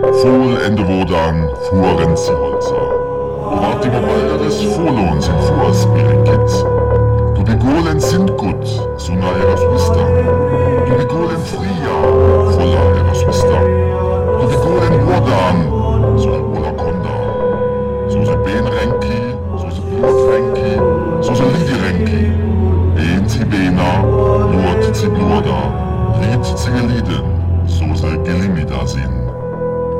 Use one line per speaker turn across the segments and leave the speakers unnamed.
Fol ende Wodan, fuhren sie Holzer. Och vart immer balderes Folon sin Fuhrspirikit. Du begolen sind gut, so na eras vista. Du begolen fria, volla eras vista. Du begolen Wodan, en Ola Konda. Så se ben renki, så se blod renki, så se lidi renki. En til bena, lort til bloda, rit til geliden, så se gelimida sin.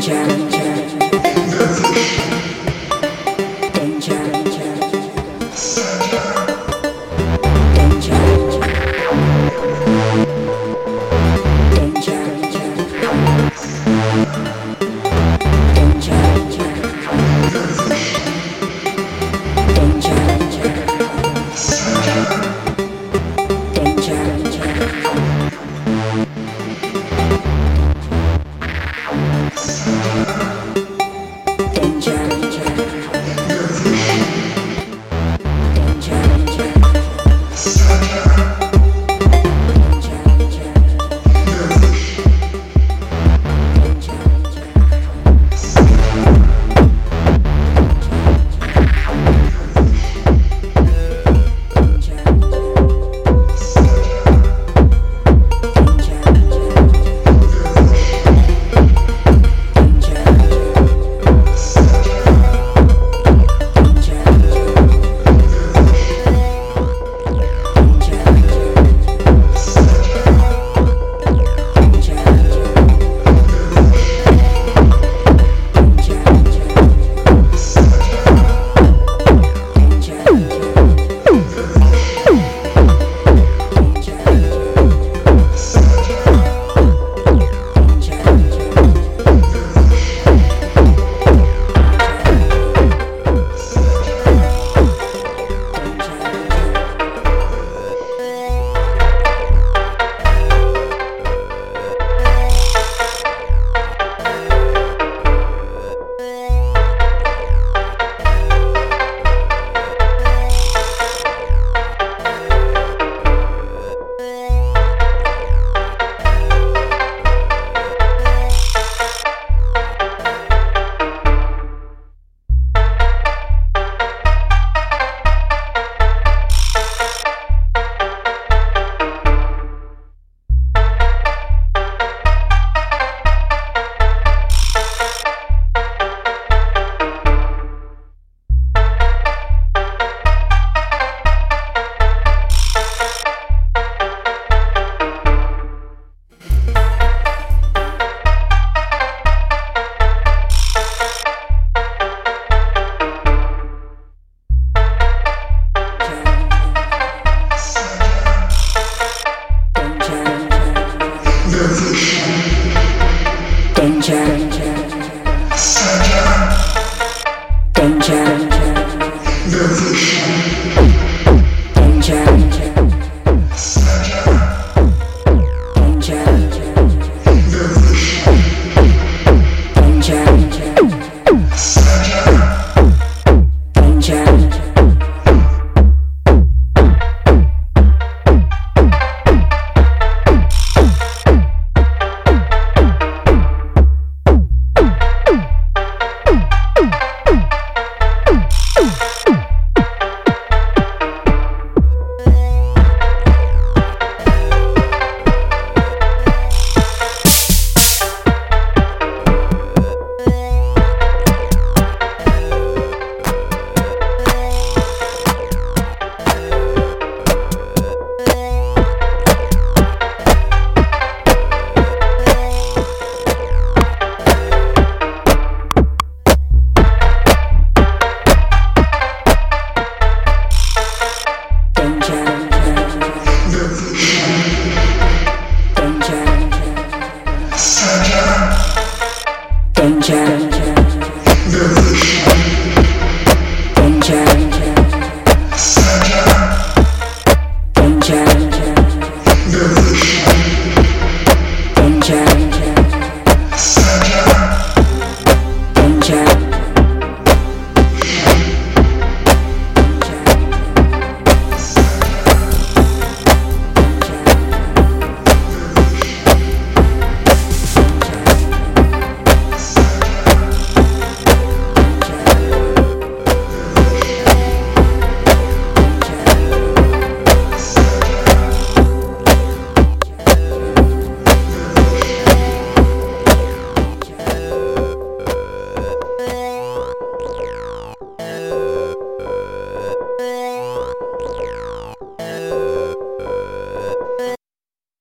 jam.